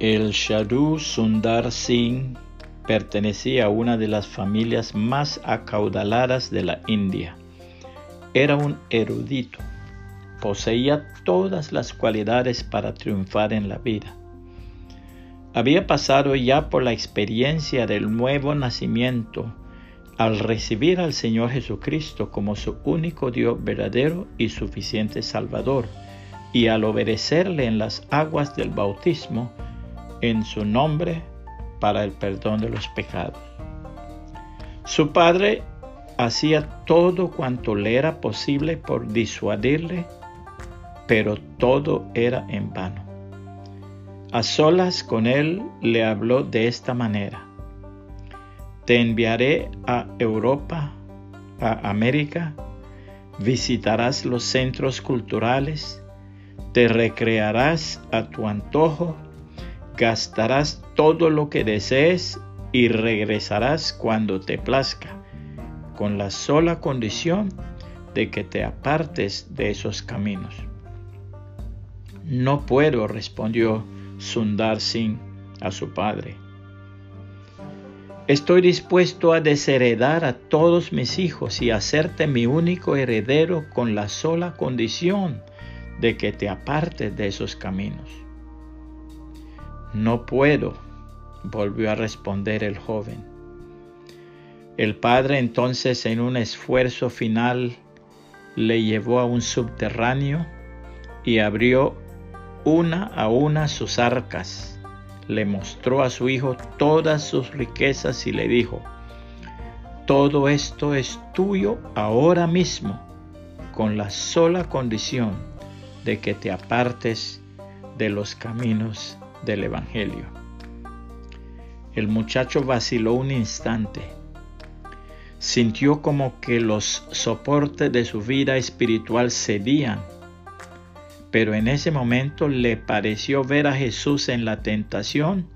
El Sadhu Sundar Singh pertenecía a una de las familias más acaudaladas de la India. Era un erudito, poseía todas las cualidades para triunfar en la vida. Había pasado ya por la experiencia del nuevo nacimiento al recibir al Señor Jesucristo como su único Dios verdadero y suficiente Salvador, y al obedecerle en las aguas del bautismo, en su nombre para el perdón de los pecados. Su padre hacía todo cuanto le era posible por disuadirle, pero todo era en vano. A solas con él le habló de esta manera. Te enviaré a Europa, a América, visitarás los centros culturales, te recrearás a tu antojo gastarás todo lo que desees y regresarás cuando te plazca, con la sola condición de que te apartes de esos caminos. No puedo, respondió Sundar Singh a su padre. Estoy dispuesto a desheredar a todos mis hijos y hacerte mi único heredero con la sola condición de que te apartes de esos caminos. No puedo, volvió a responder el joven. El padre entonces en un esfuerzo final le llevó a un subterráneo y abrió una a una sus arcas. Le mostró a su hijo todas sus riquezas y le dijo, todo esto es tuyo ahora mismo, con la sola condición de que te apartes de los caminos del Evangelio. El muchacho vaciló un instante. Sintió como que los soportes de su vida espiritual cedían, pero en ese momento le pareció ver a Jesús en la tentación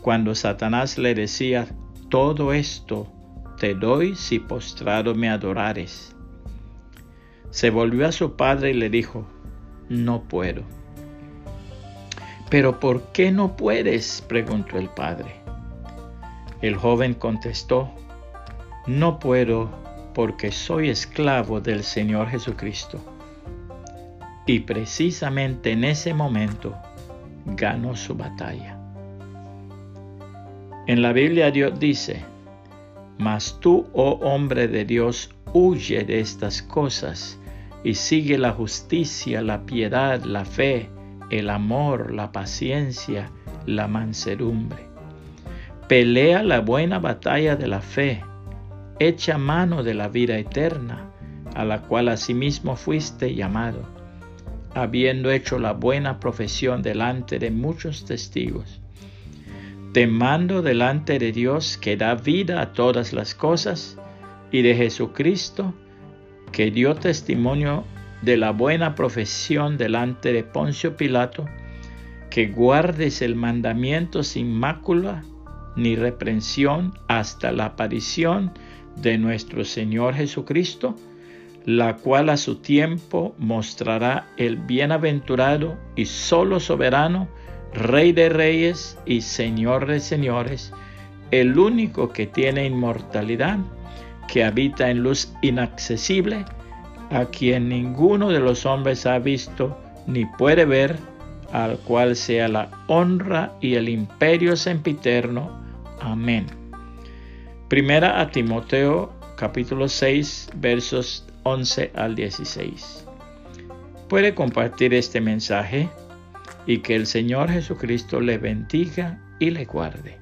cuando Satanás le decía, todo esto te doy si postrado me adorares. Se volvió a su padre y le dijo, no puedo. ¿Pero por qué no puedes? preguntó el padre. El joven contestó, no puedo porque soy esclavo del Señor Jesucristo. Y precisamente en ese momento ganó su batalla. En la Biblia Dios dice, mas tú, oh hombre de Dios, huye de estas cosas y sigue la justicia, la piedad, la fe, el amor, la paciencia, la mansedumbre. Pelea la buena batalla de la fe, echa mano de la vida eterna, a la cual asimismo fuiste llamado, habiendo hecho la buena profesión delante de muchos testigos. Te mando delante de Dios que da vida a todas las cosas y de Jesucristo que dio testimonio de la buena profesión delante de Poncio Pilato, que guardes el mandamiento sin mácula ni reprensión hasta la aparición de nuestro Señor Jesucristo, la cual a su tiempo mostrará el bienaventurado y solo soberano, Rey de reyes y Señor de señores, el único que tiene inmortalidad, que habita en luz inaccesible, a quien ninguno de los hombres ha visto ni puede ver, al cual sea la honra y el imperio sempiterno. Amén. Primera a Timoteo capítulo 6 versos 11 al 16. Puede compartir este mensaje y que el Señor Jesucristo le bendiga y le guarde.